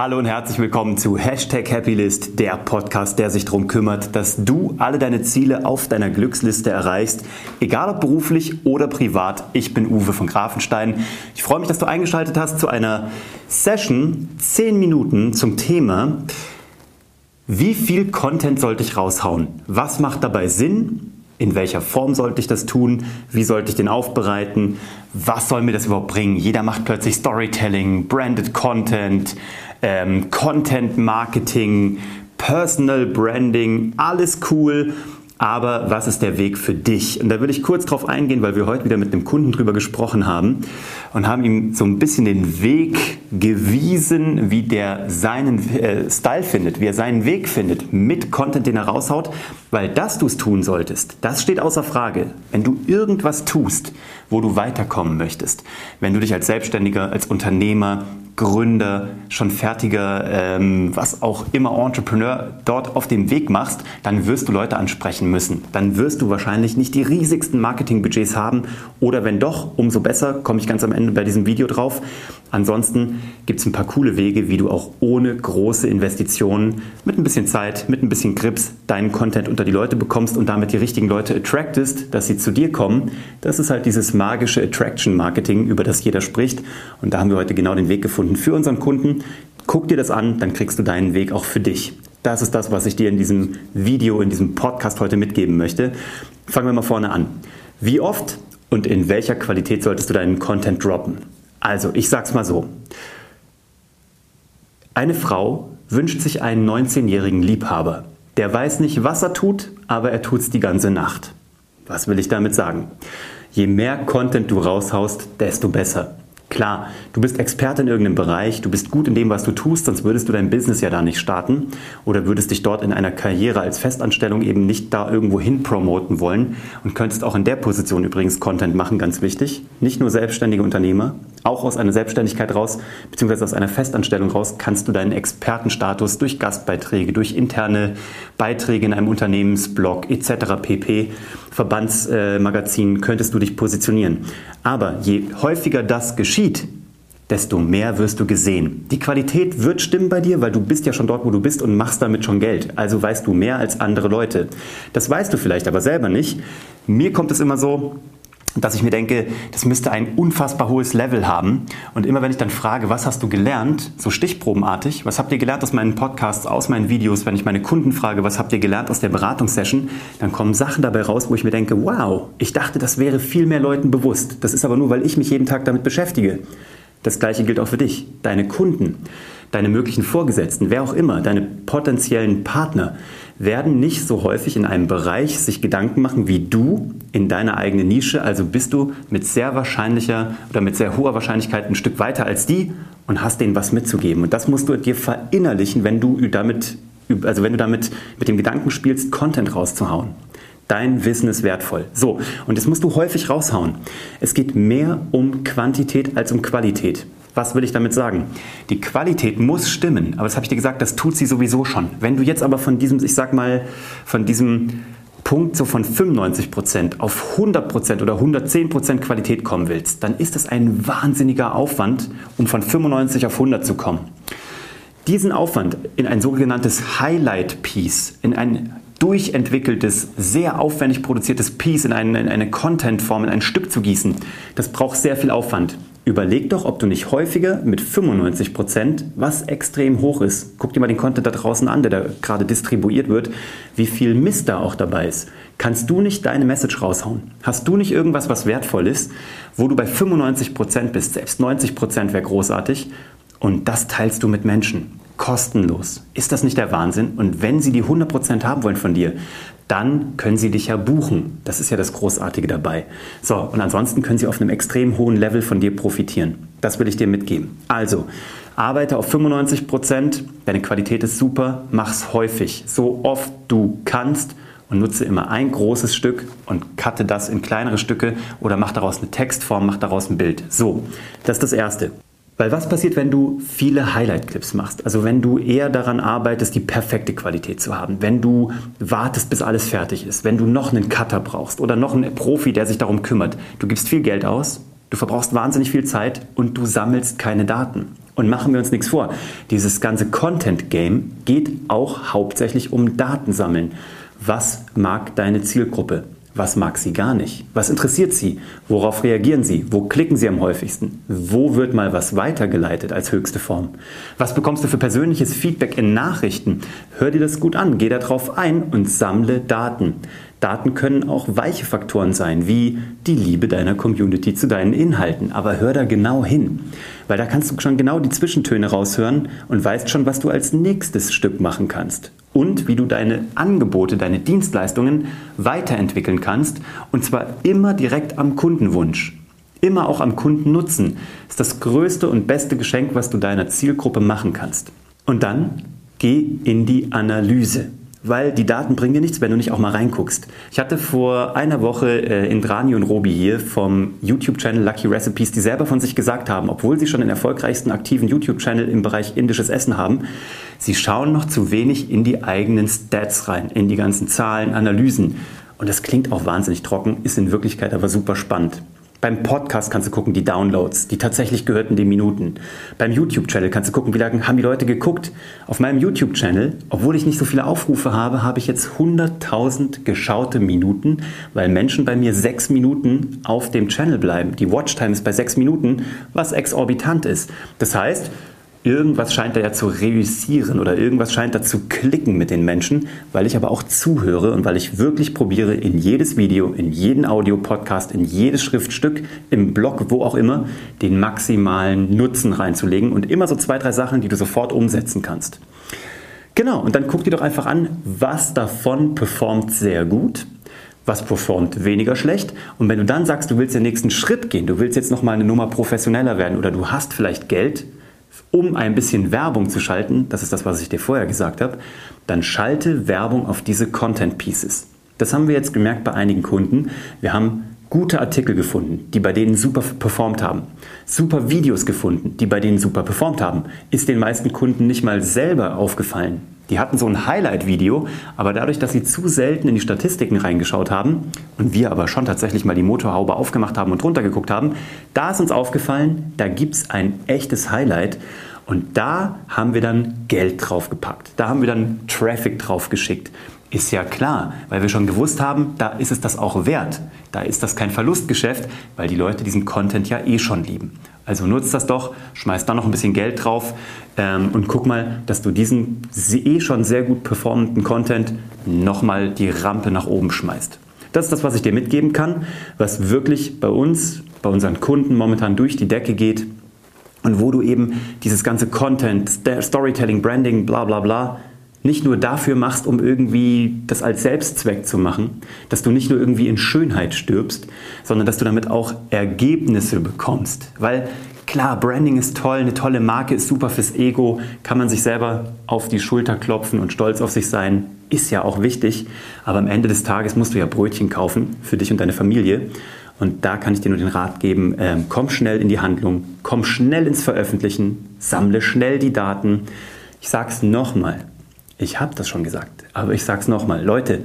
Hallo und herzlich willkommen zu Hashtag Happylist, der Podcast, der sich darum kümmert, dass du alle deine Ziele auf deiner Glücksliste erreichst, egal ob beruflich oder privat. Ich bin Uwe von Grafenstein. Ich freue mich, dass du eingeschaltet hast zu einer Session, 10 Minuten zum Thema, wie viel Content sollte ich raushauen? Was macht dabei Sinn? In welcher Form sollte ich das tun? Wie sollte ich den aufbereiten? Was soll mir das überhaupt bringen? Jeder macht plötzlich Storytelling, Branded Content, ähm, Content Marketing, Personal Branding, alles cool. Aber was ist der Weg für dich? Und da würde ich kurz drauf eingehen, weil wir heute wieder mit einem Kunden drüber gesprochen haben und haben ihm so ein bisschen den Weg gewiesen, wie der seinen äh, Style findet, wie er seinen Weg findet mit Content, den er raushaut. Weil dass du es tun solltest, das steht außer Frage. Wenn du irgendwas tust, wo du weiterkommen möchtest, wenn du dich als Selbstständiger, als Unternehmer, Gründer, schon fertiger, ähm, was auch immer Entrepreneur dort auf dem Weg machst, dann wirst du Leute ansprechen müssen. Dann wirst du wahrscheinlich nicht die riesigsten Marketingbudgets haben oder wenn doch, umso besser, komme ich ganz am Ende bei diesem Video drauf. Ansonsten gibt es ein paar coole Wege, wie du auch ohne große Investitionen mit ein bisschen Zeit, mit ein bisschen Grips deinen Content unter die Leute bekommst und damit die richtigen Leute attractest, dass sie zu dir kommen. Das ist halt dieses magische Attraction Marketing, über das jeder spricht. Und da haben wir heute genau den Weg gefunden für unseren Kunden. Guck dir das an, dann kriegst du deinen Weg auch für dich. Das ist das, was ich dir in diesem Video, in diesem Podcast heute mitgeben möchte. Fangen wir mal vorne an. Wie oft und in welcher Qualität solltest du deinen Content droppen? Also, ich sag's mal so. Eine Frau wünscht sich einen 19-jährigen Liebhaber. Der weiß nicht, was er tut, aber er tut's die ganze Nacht. Was will ich damit sagen? Je mehr Content du raushaust, desto besser. Klar, du bist Experte in irgendeinem Bereich, du bist gut in dem, was du tust, sonst würdest du dein Business ja da nicht starten oder würdest dich dort in einer Karriere als Festanstellung eben nicht da irgendwo hin promoten wollen und könntest auch in der Position übrigens Content machen, ganz wichtig. Nicht nur selbstständige Unternehmer, auch aus einer Selbstständigkeit raus, beziehungsweise aus einer Festanstellung raus, kannst du deinen Expertenstatus durch Gastbeiträge, durch interne Beiträge in einem Unternehmensblog etc. pp. Verbandsmagazin könntest du dich positionieren. Aber je häufiger das geschieht, desto mehr wirst du gesehen. Die Qualität wird stimmen bei dir, weil du bist ja schon dort, wo du bist und machst damit schon Geld. Also weißt du mehr als andere Leute. Das weißt du vielleicht aber selber nicht. Mir kommt es immer so, dass ich mir denke, das müsste ein unfassbar hohes Level haben. Und immer wenn ich dann frage, was hast du gelernt, so stichprobenartig, was habt ihr gelernt aus meinen Podcasts, aus meinen Videos, wenn ich meine Kunden frage, was habt ihr gelernt aus der Beratungssession, dann kommen Sachen dabei raus, wo ich mir denke, wow, ich dachte, das wäre viel mehr Leuten bewusst. Das ist aber nur, weil ich mich jeden Tag damit beschäftige. Das gleiche gilt auch für dich, deine Kunden, deine möglichen Vorgesetzten, wer auch immer, deine potenziellen Partner werden nicht so häufig in einem Bereich sich Gedanken machen wie du in deiner eigenen Nische. Also bist du mit sehr wahrscheinlicher oder mit sehr hoher Wahrscheinlichkeit ein Stück weiter als die und hast denen was mitzugeben. Und das musst du dir verinnerlichen, wenn du damit, also wenn du damit mit dem Gedanken spielst, Content rauszuhauen. Dein Wissen ist wertvoll. So, und das musst du häufig raushauen. Es geht mehr um Quantität als um Qualität. Was will ich damit sagen? Die Qualität muss stimmen, aber das habe ich dir gesagt, das tut sie sowieso schon. Wenn du jetzt aber von diesem, ich sag mal, von diesem Punkt so von 95% auf 100% oder 110% Qualität kommen willst, dann ist das ein wahnsinniger Aufwand, um von 95 auf 100 zu kommen. Diesen Aufwand in ein sogenanntes Highlight Piece, in ein durchentwickeltes, sehr aufwendig produziertes Piece, in eine, in eine Content-Form, in ein Stück zu gießen, das braucht sehr viel Aufwand. Überleg doch, ob du nicht häufiger mit 95 Prozent, was extrem hoch ist, guck dir mal den Content da draußen an, der da gerade distribuiert wird, wie viel Mist da auch dabei ist. Kannst du nicht deine Message raushauen? Hast du nicht irgendwas, was wertvoll ist, wo du bei 95 Prozent bist? Selbst 90 Prozent wäre großartig. Und das teilst du mit Menschen. Kostenlos. Ist das nicht der Wahnsinn? Und wenn sie die 100 Prozent haben wollen von dir, dann können Sie dich ja buchen. Das ist ja das Großartige dabei. So, und ansonsten können Sie auf einem extrem hohen Level von dir profitieren. Das will ich dir mitgeben. Also, arbeite auf 95 Prozent, deine Qualität ist super, mach's häufig, so oft du kannst und nutze immer ein großes Stück und cutte das in kleinere Stücke oder mach daraus eine Textform, mach daraus ein Bild. So, das ist das Erste. Weil was passiert, wenn du viele Highlight-Clips machst? Also wenn du eher daran arbeitest, die perfekte Qualität zu haben, wenn du wartest, bis alles fertig ist, wenn du noch einen Cutter brauchst oder noch einen Profi, der sich darum kümmert. Du gibst viel Geld aus, du verbrauchst wahnsinnig viel Zeit und du sammelst keine Daten. Und machen wir uns nichts vor, dieses ganze Content-Game geht auch hauptsächlich um Datensammeln. Was mag deine Zielgruppe? Was mag sie gar nicht? Was interessiert sie? Worauf reagieren sie? Wo klicken sie am häufigsten? Wo wird mal was weitergeleitet als höchste Form? Was bekommst du für persönliches Feedback in Nachrichten? Hör dir das gut an, geh darauf ein und sammle Daten. Daten können auch weiche Faktoren sein, wie die Liebe deiner Community zu deinen Inhalten. Aber hör da genau hin, weil da kannst du schon genau die Zwischentöne raushören und weißt schon, was du als nächstes Stück machen kannst und wie du deine Angebote, deine Dienstleistungen weiterentwickeln kannst und zwar immer direkt am Kundenwunsch. Immer auch am Kundennutzen ist das größte und beste Geschenk, was du deiner Zielgruppe machen kannst. Und dann geh in die Analyse weil die Daten bringen dir nichts, wenn du nicht auch mal reinguckst. Ich hatte vor einer Woche äh, Indrani und Robi hier vom YouTube-Channel Lucky Recipes, die selber von sich gesagt haben, obwohl sie schon den erfolgreichsten aktiven YouTube-Channel im Bereich indisches Essen haben, sie schauen noch zu wenig in die eigenen Stats rein, in die ganzen Zahlen, Analysen. Und das klingt auch wahnsinnig trocken, ist in Wirklichkeit aber super spannend. Beim Podcast kannst du gucken, die Downloads, die tatsächlich gehörten die Minuten. Beim YouTube-Channel kannst du gucken, wie lange haben die Leute geguckt. Auf meinem YouTube-Channel, obwohl ich nicht so viele Aufrufe habe, habe ich jetzt 100.000 geschaute Minuten, weil Menschen bei mir sechs Minuten auf dem Channel bleiben. Die Watchtime ist bei sechs Minuten, was exorbitant ist. Das heißt, irgendwas scheint da ja zu reüssieren oder irgendwas scheint da zu klicken mit den Menschen, weil ich aber auch zuhöre und weil ich wirklich probiere, in jedes Video, in jeden Audio-Podcast, in jedes Schriftstück, im Blog, wo auch immer, den maximalen Nutzen reinzulegen und immer so zwei, drei Sachen, die du sofort umsetzen kannst. Genau, und dann guck dir doch einfach an, was davon performt sehr gut was performt weniger schlecht. Und wenn du dann sagst, du willst den nächsten Schritt gehen, du willst jetzt nochmal eine Nummer professioneller werden oder du hast vielleicht Geld, um ein bisschen Werbung zu schalten, das ist das, was ich dir vorher gesagt habe, dann schalte Werbung auf diese Content Pieces. Das haben wir jetzt gemerkt bei einigen Kunden. Wir haben gute Artikel gefunden, die bei denen super performt haben. Super Videos gefunden, die bei denen super performt haben. Ist den meisten Kunden nicht mal selber aufgefallen. Die hatten so ein Highlight-Video, aber dadurch, dass sie zu selten in die Statistiken reingeschaut haben und wir aber schon tatsächlich mal die Motorhaube aufgemacht haben und runtergeguckt haben, da ist uns aufgefallen, da gibt es ein echtes Highlight und da haben wir dann Geld draufgepackt. Da haben wir dann Traffic draufgeschickt. Ist ja klar, weil wir schon gewusst haben, da ist es das auch wert. Da ist das kein Verlustgeschäft, weil die Leute diesen Content ja eh schon lieben. Also nutzt das doch, schmeiß da noch ein bisschen Geld drauf ähm, und guck mal, dass du diesen eh schon sehr gut performenden Content nochmal die Rampe nach oben schmeißt. Das ist das, was ich dir mitgeben kann, was wirklich bei uns, bei unseren Kunden momentan durch die Decke geht und wo du eben dieses ganze Content, Storytelling, Branding, bla bla bla nicht nur dafür machst, um irgendwie das als Selbstzweck zu machen, dass du nicht nur irgendwie in Schönheit stirbst, sondern dass du damit auch Ergebnisse bekommst. Weil klar, Branding ist toll, eine tolle Marke ist super fürs Ego, kann man sich selber auf die Schulter klopfen und stolz auf sich sein, ist ja auch wichtig, aber am Ende des Tages musst du ja Brötchen kaufen für dich und deine Familie. Und da kann ich dir nur den Rat geben, ähm, komm schnell in die Handlung, komm schnell ins Veröffentlichen, sammle schnell die Daten. Ich sage es nochmal, ich habe das schon gesagt, aber ich sage es nochmal. Leute,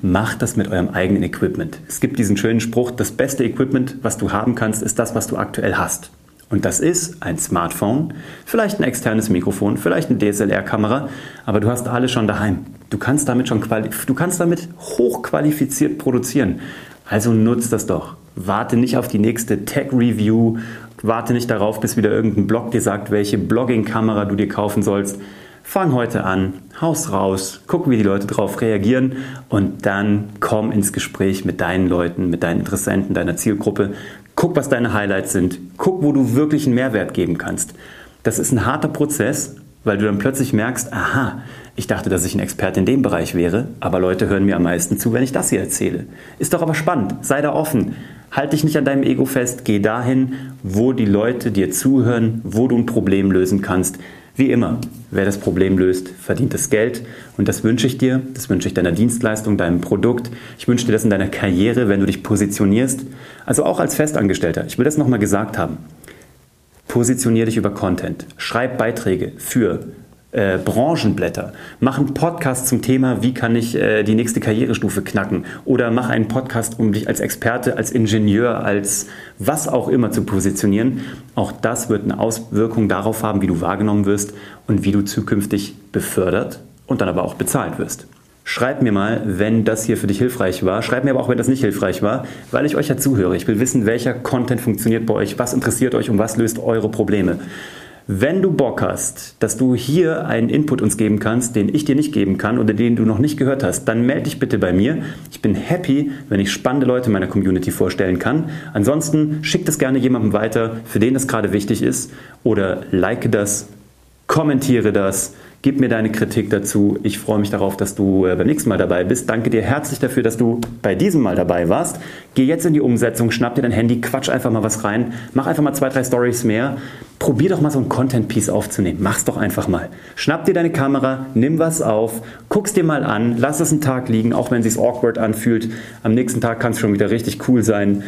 macht das mit eurem eigenen Equipment. Es gibt diesen schönen Spruch, das beste Equipment, was du haben kannst, ist das, was du aktuell hast. Und das ist ein Smartphone, vielleicht ein externes Mikrofon, vielleicht eine DSLR-Kamera, aber du hast alles schon daheim. Du kannst damit schon du kannst damit hochqualifiziert produzieren. Also nutzt das doch. Warte nicht auf die nächste Tech-Review, warte nicht darauf, bis wieder irgendein Blog dir sagt, welche Blogging-Kamera du dir kaufen sollst. Fang heute an, haus raus, guck, wie die Leute darauf reagieren und dann komm ins Gespräch mit deinen Leuten, mit deinen Interessenten, deiner Zielgruppe. Guck, was deine Highlights sind. Guck, wo du wirklich einen Mehrwert geben kannst. Das ist ein harter Prozess, weil du dann plötzlich merkst, aha, ich dachte, dass ich ein Experte in dem Bereich wäre, aber Leute hören mir am meisten zu, wenn ich das hier erzähle. Ist doch aber spannend, sei da offen. Halt dich nicht an deinem Ego fest, geh dahin, wo die Leute dir zuhören, wo du ein Problem lösen kannst. Wie immer, wer das Problem löst, verdient das Geld. Und das wünsche ich dir, das wünsche ich deiner Dienstleistung, deinem Produkt. Ich wünsche dir das in deiner Karriere, wenn du dich positionierst. Also auch als Festangestellter. Ich will das nochmal gesagt haben. Positionier dich über Content. Schreib Beiträge für äh, Branchenblätter. Mach einen Podcast zum Thema, wie kann ich äh, die nächste Karrierestufe knacken. Oder mach einen Podcast, um dich als Experte, als Ingenieur, als was auch immer zu positionieren. Auch das wird eine Auswirkung darauf haben, wie du wahrgenommen wirst und wie du zukünftig befördert und dann aber auch bezahlt wirst. Schreib mir mal, wenn das hier für dich hilfreich war. Schreib mir aber auch, wenn das nicht hilfreich war, weil ich euch ja zuhöre. Ich will wissen, welcher Content funktioniert bei euch, was interessiert euch und was löst eure Probleme. Wenn du Bock hast, dass du hier einen Input uns geben kannst, den ich dir nicht geben kann oder den du noch nicht gehört hast, dann melde dich bitte bei mir. Ich bin happy, wenn ich spannende Leute meiner Community vorstellen kann. Ansonsten schick das gerne jemandem weiter, für den das gerade wichtig ist oder like das, kommentiere das Gib mir deine Kritik dazu. Ich freue mich darauf, dass du äh, beim nächsten Mal dabei bist. Danke dir herzlich dafür, dass du bei diesem Mal dabei warst. Geh jetzt in die Umsetzung, schnapp dir dein Handy, quatsch einfach mal was rein, mach einfach mal zwei, drei Stories mehr. Probier doch mal so ein Content-Piece aufzunehmen. Mach's doch einfach mal. Schnapp dir deine Kamera, nimm was auf, guck's dir mal an, lass es einen Tag liegen, auch wenn es sich awkward anfühlt. Am nächsten Tag kann es schon wieder richtig cool sein.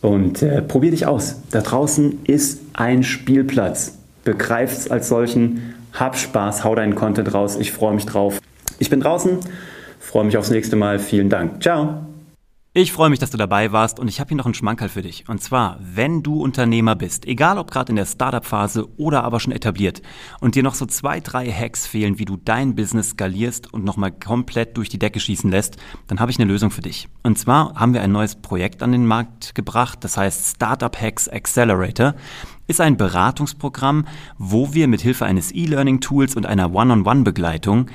Und äh, probier dich aus. Da draußen ist ein Spielplatz. Begreif's als solchen hab Spaß, hau deinen Content raus. Ich freue mich drauf. Ich bin draußen, freue mich aufs nächste Mal. Vielen Dank. Ciao. Ich freue mich, dass du dabei warst und ich habe hier noch einen Schmankerl für dich. Und zwar, wenn du Unternehmer bist, egal ob gerade in der Startup-Phase oder aber schon etabliert und dir noch so zwei, drei Hacks fehlen, wie du dein Business skalierst und nochmal komplett durch die Decke schießen lässt, dann habe ich eine Lösung für dich. Und zwar haben wir ein neues Projekt an den Markt gebracht, das heißt Startup Hacks Accelerator ist ein Beratungsprogramm, wo wir mit Hilfe eines E-Learning-Tools und einer One-on-One-Begleitung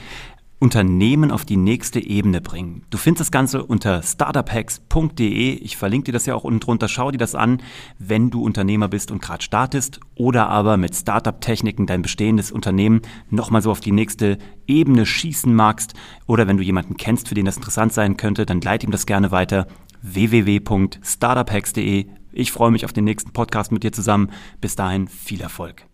Unternehmen auf die nächste Ebene bringen. Du findest das Ganze unter startuphacks.de. Ich verlinke dir das ja auch unten drunter. Schau dir das an, wenn du Unternehmer bist und gerade startest oder aber mit Startup-Techniken dein bestehendes Unternehmen nochmal so auf die nächste Ebene schießen magst oder wenn du jemanden kennst, für den das interessant sein könnte, dann leite ihm das gerne weiter www.startuphacks.de. Ich freue mich auf den nächsten Podcast mit dir zusammen. Bis dahin viel Erfolg.